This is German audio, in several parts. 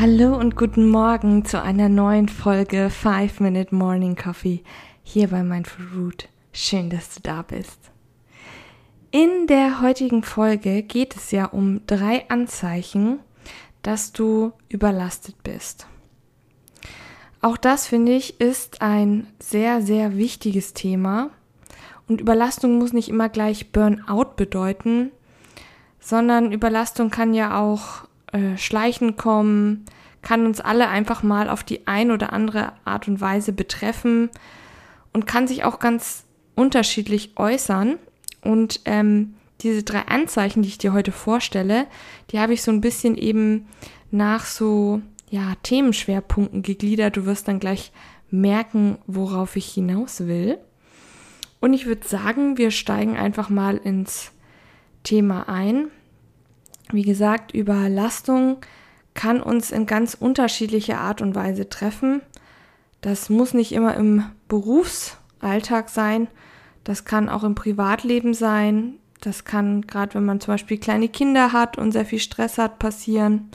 Hallo und guten Morgen zu einer neuen Folge 5 Minute Morning Coffee hier bei Mindful Root. Schön, dass du da bist. In der heutigen Folge geht es ja um drei Anzeichen, dass du überlastet bist. Auch das finde ich ist ein sehr, sehr wichtiges Thema. Und Überlastung muss nicht immer gleich Burnout bedeuten, sondern Überlastung kann ja auch äh, schleichend kommen, kann uns alle einfach mal auf die ein oder andere Art und Weise betreffen und kann sich auch ganz unterschiedlich äußern. Und ähm, diese drei Anzeichen, die ich dir heute vorstelle, die habe ich so ein bisschen eben nach so ja, Themenschwerpunkten gegliedert. Du wirst dann gleich merken, worauf ich hinaus will. Und ich würde sagen, wir steigen einfach mal ins Thema ein. Wie gesagt, Überlastung kann uns in ganz unterschiedlicher Art und Weise treffen. Das muss nicht immer im Berufsalltag sein, das kann auch im Privatleben sein. Das kann gerade, wenn man zum Beispiel kleine Kinder hat und sehr viel Stress hat, passieren.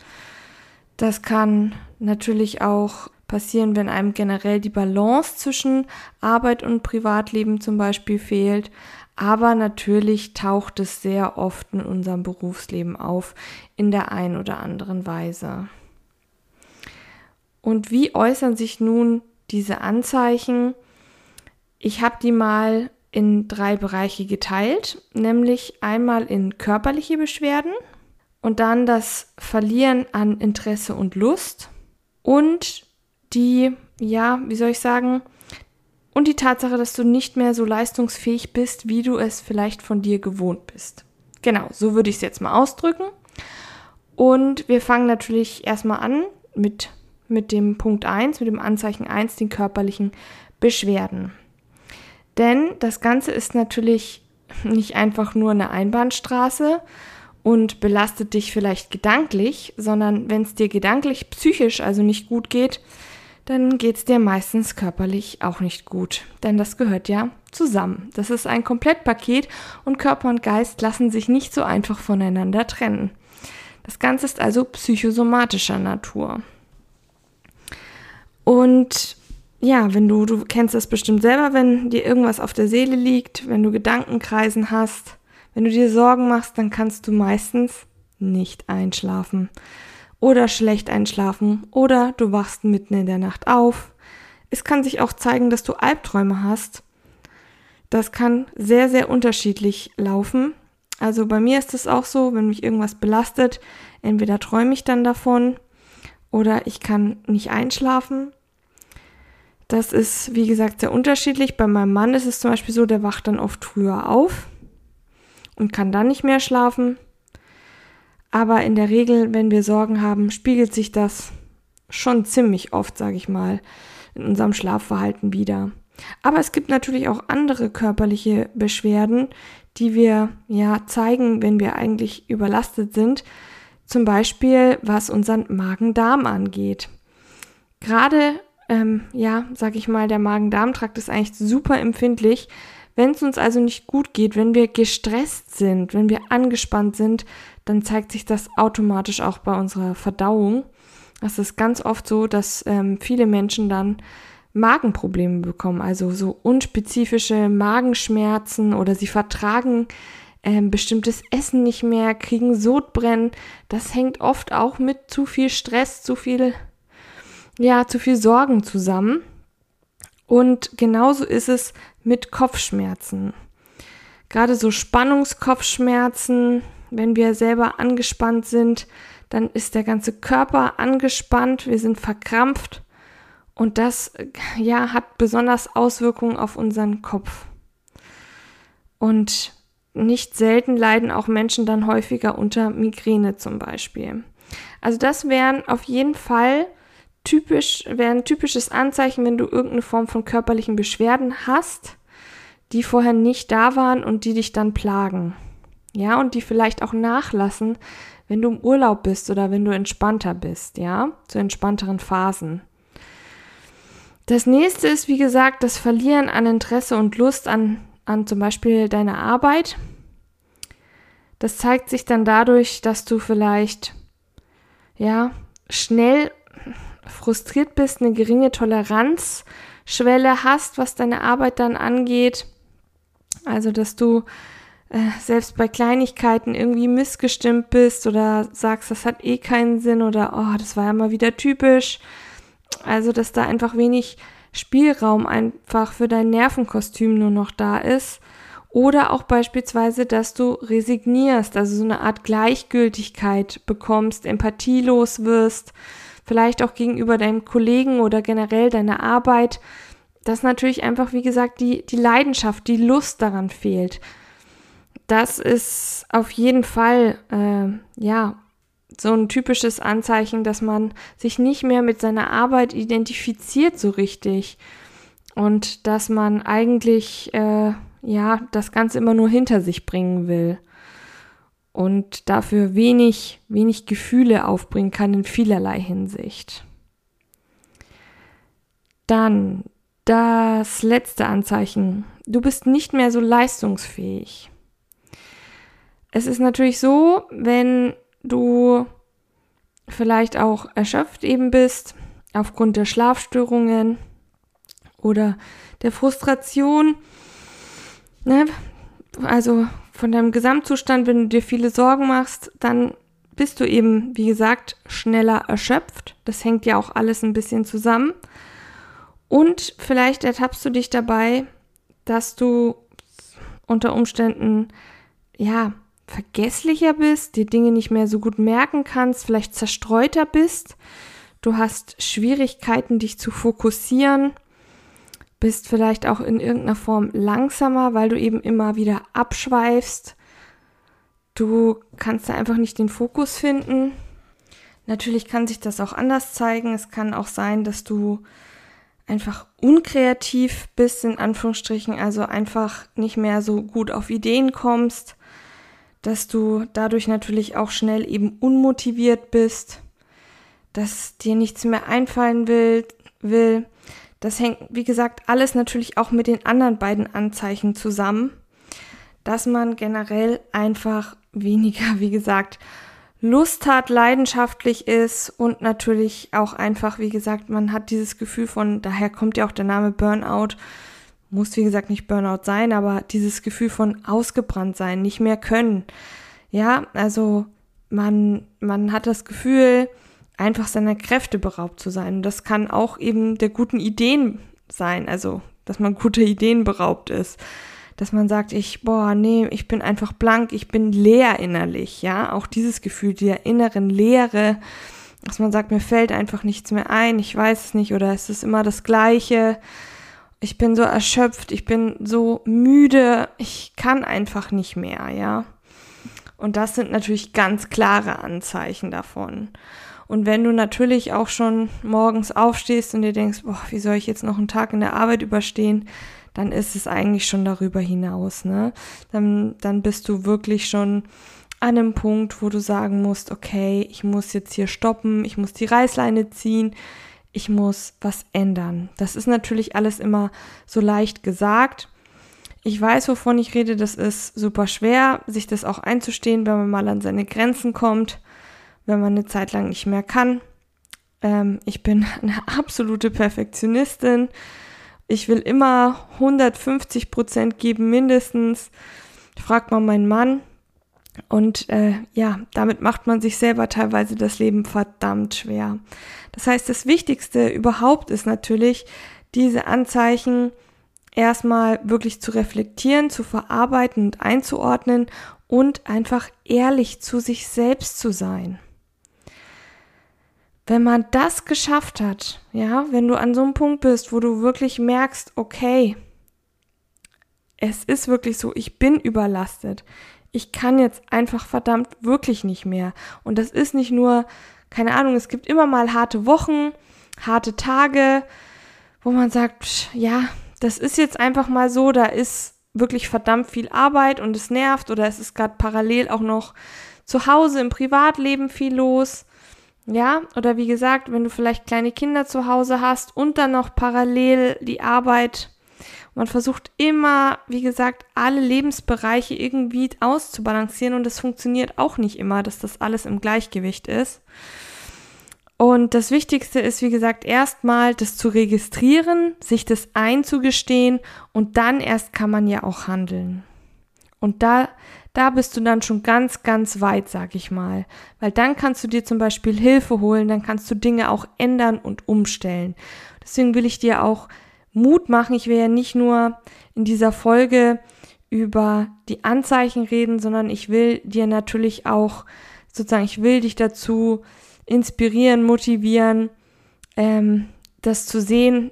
Das kann natürlich auch passieren, wenn einem generell die Balance zwischen Arbeit und Privatleben zum Beispiel fehlt. Aber natürlich taucht es sehr oft in unserem Berufsleben auf, in der einen oder anderen Weise. Und wie äußern sich nun diese Anzeichen? Ich habe die mal in drei Bereiche geteilt, nämlich einmal in körperliche Beschwerden und dann das Verlieren an Interesse und Lust und die, ja, wie soll ich sagen, und die Tatsache, dass du nicht mehr so leistungsfähig bist, wie du es vielleicht von dir gewohnt bist. Genau, so würde ich es jetzt mal ausdrücken. Und wir fangen natürlich erstmal an mit, mit dem Punkt 1, mit dem Anzeichen 1, den körperlichen Beschwerden. Denn das Ganze ist natürlich nicht einfach nur eine Einbahnstraße und belastet dich vielleicht gedanklich, sondern wenn es dir gedanklich, psychisch also nicht gut geht, dann geht es dir meistens körperlich auch nicht gut. Denn das gehört ja zusammen. Das ist ein Komplettpaket und Körper und Geist lassen sich nicht so einfach voneinander trennen. Das Ganze ist also psychosomatischer Natur. Und ja, wenn du, du kennst das bestimmt selber, wenn dir irgendwas auf der Seele liegt, wenn du Gedankenkreisen hast, wenn du dir Sorgen machst, dann kannst du meistens nicht einschlafen oder schlecht einschlafen oder du wachst mitten in der Nacht auf. Es kann sich auch zeigen, dass du Albträume hast. Das kann sehr, sehr unterschiedlich laufen. Also bei mir ist es auch so, wenn mich irgendwas belastet, entweder träume ich dann davon oder ich kann nicht einschlafen das ist, wie gesagt, sehr unterschiedlich. Bei meinem Mann ist es zum Beispiel so, der wacht dann oft früher auf und kann dann nicht mehr schlafen. Aber in der Regel, wenn wir Sorgen haben, spiegelt sich das schon ziemlich oft, sage ich mal, in unserem Schlafverhalten wieder. Aber es gibt natürlich auch andere körperliche Beschwerden, die wir ja zeigen, wenn wir eigentlich überlastet sind. Zum Beispiel, was unseren Magen-Darm angeht. Gerade ähm, ja, sag ich mal, der Magen-Darm-Trakt ist eigentlich super empfindlich. Wenn es uns also nicht gut geht, wenn wir gestresst sind, wenn wir angespannt sind, dann zeigt sich das automatisch auch bei unserer Verdauung. Das ist ganz oft so, dass ähm, viele Menschen dann Magenprobleme bekommen, also so unspezifische Magenschmerzen oder sie vertragen ähm, bestimmtes Essen nicht mehr, kriegen Sodbrennen. Das hängt oft auch mit zu viel Stress, zu viel ja, zu viel Sorgen zusammen. Und genauso ist es mit Kopfschmerzen. Gerade so Spannungskopfschmerzen, wenn wir selber angespannt sind, dann ist der ganze Körper angespannt, wir sind verkrampft und das ja hat besonders Auswirkungen auf unseren Kopf. Und nicht selten leiden auch Menschen dann häufiger unter Migräne zum Beispiel. Also das wären auf jeden Fall typisch, wäre ein typisches Anzeichen, wenn du irgendeine Form von körperlichen Beschwerden hast, die vorher nicht da waren und die dich dann plagen. Ja, und die vielleicht auch nachlassen, wenn du im Urlaub bist oder wenn du entspannter bist, ja, zu entspannteren Phasen. Das nächste ist, wie gesagt, das Verlieren an Interesse und Lust an, an zum Beispiel deiner Arbeit. Das zeigt sich dann dadurch, dass du vielleicht, ja, schnell frustriert bist, eine geringe Toleranzschwelle hast, was deine Arbeit dann angeht. Also, dass du äh, selbst bei Kleinigkeiten irgendwie missgestimmt bist oder sagst, das hat eh keinen Sinn oder oh, das war ja mal wieder typisch. Also, dass da einfach wenig Spielraum einfach für dein Nervenkostüm nur noch da ist. Oder auch beispielsweise, dass du resignierst, also so eine Art Gleichgültigkeit bekommst, empathielos wirst, vielleicht auch gegenüber deinem Kollegen oder generell deiner Arbeit, dass natürlich einfach, wie gesagt, die, die Leidenschaft, die Lust daran fehlt. Das ist auf jeden Fall, äh, ja, so ein typisches Anzeichen, dass man sich nicht mehr mit seiner Arbeit identifiziert so richtig und dass man eigentlich, äh, ja, das Ganze immer nur hinter sich bringen will und dafür wenig, wenig Gefühle aufbringen kann in vielerlei Hinsicht. Dann das letzte Anzeichen. Du bist nicht mehr so leistungsfähig. Es ist natürlich so, wenn du vielleicht auch erschöpft eben bist, aufgrund der Schlafstörungen oder der Frustration, ne? also von deinem Gesamtzustand, wenn du dir viele Sorgen machst, dann bist du eben, wie gesagt, schneller erschöpft. Das hängt ja auch alles ein bisschen zusammen. Und vielleicht ertappst du dich dabei, dass du unter Umständen, ja, vergesslicher bist, dir Dinge nicht mehr so gut merken kannst, vielleicht zerstreuter bist. Du hast Schwierigkeiten, dich zu fokussieren bist vielleicht auch in irgendeiner Form langsamer, weil du eben immer wieder abschweifst. Du kannst da einfach nicht den Fokus finden. Natürlich kann sich das auch anders zeigen. Es kann auch sein, dass du einfach unkreativ bist, in Anführungsstrichen, also einfach nicht mehr so gut auf Ideen kommst, dass du dadurch natürlich auch schnell eben unmotiviert bist, dass dir nichts mehr einfallen will, will das hängt, wie gesagt, alles natürlich auch mit den anderen beiden Anzeichen zusammen, dass man generell einfach weniger, wie gesagt, Lust hat, leidenschaftlich ist und natürlich auch einfach, wie gesagt, man hat dieses Gefühl von, daher kommt ja auch der Name Burnout, muss wie gesagt nicht Burnout sein, aber dieses Gefühl von ausgebrannt sein, nicht mehr können. Ja, also man, man hat das Gefühl, einfach seiner Kräfte beraubt zu sein. Und das kann auch eben der guten Ideen sein, also dass man gute Ideen beraubt ist. Dass man sagt, ich, boah, nee, ich bin einfach blank, ich bin leer innerlich, ja. Auch dieses Gefühl der inneren Leere, dass man sagt, mir fällt einfach nichts mehr ein, ich weiß es nicht oder es ist immer das Gleiche. Ich bin so erschöpft, ich bin so müde, ich kann einfach nicht mehr, ja. Und das sind natürlich ganz klare Anzeichen davon. Und wenn du natürlich auch schon morgens aufstehst und dir denkst, boah, wie soll ich jetzt noch einen Tag in der Arbeit überstehen, dann ist es eigentlich schon darüber hinaus, ne? Dann, dann bist du wirklich schon an einem Punkt, wo du sagen musst, okay, ich muss jetzt hier stoppen, ich muss die Reißleine ziehen, ich muss was ändern. Das ist natürlich alles immer so leicht gesagt. Ich weiß, wovon ich rede, das ist super schwer, sich das auch einzustehen, wenn man mal an seine Grenzen kommt wenn man eine Zeit lang nicht mehr kann. Ähm, ich bin eine absolute Perfektionistin. Ich will immer 150 Prozent geben, mindestens. Fragt mal meinen Mann. Und äh, ja, damit macht man sich selber teilweise das Leben verdammt schwer. Das heißt, das Wichtigste überhaupt ist natürlich, diese Anzeichen erstmal wirklich zu reflektieren, zu verarbeiten und einzuordnen und einfach ehrlich zu sich selbst zu sein. Wenn man das geschafft hat, ja, wenn du an so einem Punkt bist, wo du wirklich merkst, okay, es ist wirklich so, ich bin überlastet. Ich kann jetzt einfach verdammt wirklich nicht mehr. Und das ist nicht nur, keine Ahnung, es gibt immer mal harte Wochen, harte Tage, wo man sagt, ja, das ist jetzt einfach mal so, da ist wirklich verdammt viel Arbeit und es nervt oder es ist gerade parallel auch noch zu Hause im Privatleben viel los. Ja, oder wie gesagt, wenn du vielleicht kleine Kinder zu Hause hast und dann noch parallel die Arbeit. Man versucht immer, wie gesagt, alle Lebensbereiche irgendwie auszubalancieren und es funktioniert auch nicht immer, dass das alles im Gleichgewicht ist. Und das Wichtigste ist, wie gesagt, erstmal das zu registrieren, sich das einzugestehen und dann erst kann man ja auch handeln. Und da da bist du dann schon ganz, ganz weit, sag ich mal. Weil dann kannst du dir zum Beispiel Hilfe holen, dann kannst du Dinge auch ändern und umstellen. Deswegen will ich dir auch Mut machen. Ich will ja nicht nur in dieser Folge über die Anzeichen reden, sondern ich will dir natürlich auch sozusagen, ich will dich dazu inspirieren, motivieren, ähm, das zu sehen,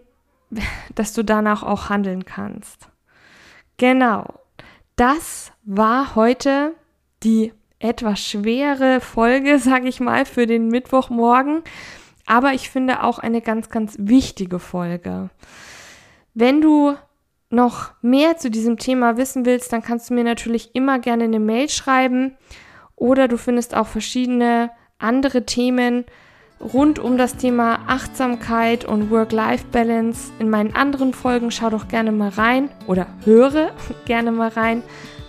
dass du danach auch handeln kannst. Genau. Das war heute die etwas schwere Folge, sage ich mal, für den Mittwochmorgen. Aber ich finde auch eine ganz, ganz wichtige Folge. Wenn du noch mehr zu diesem Thema wissen willst, dann kannst du mir natürlich immer gerne eine Mail schreiben oder du findest auch verschiedene andere Themen rund um das Thema Achtsamkeit und Work-Life-Balance. In meinen anderen Folgen schau doch gerne mal rein oder höre gerne mal rein.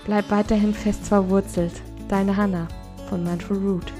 Bleib weiterhin fest verwurzelt. Deine Hanna von Mindful Root.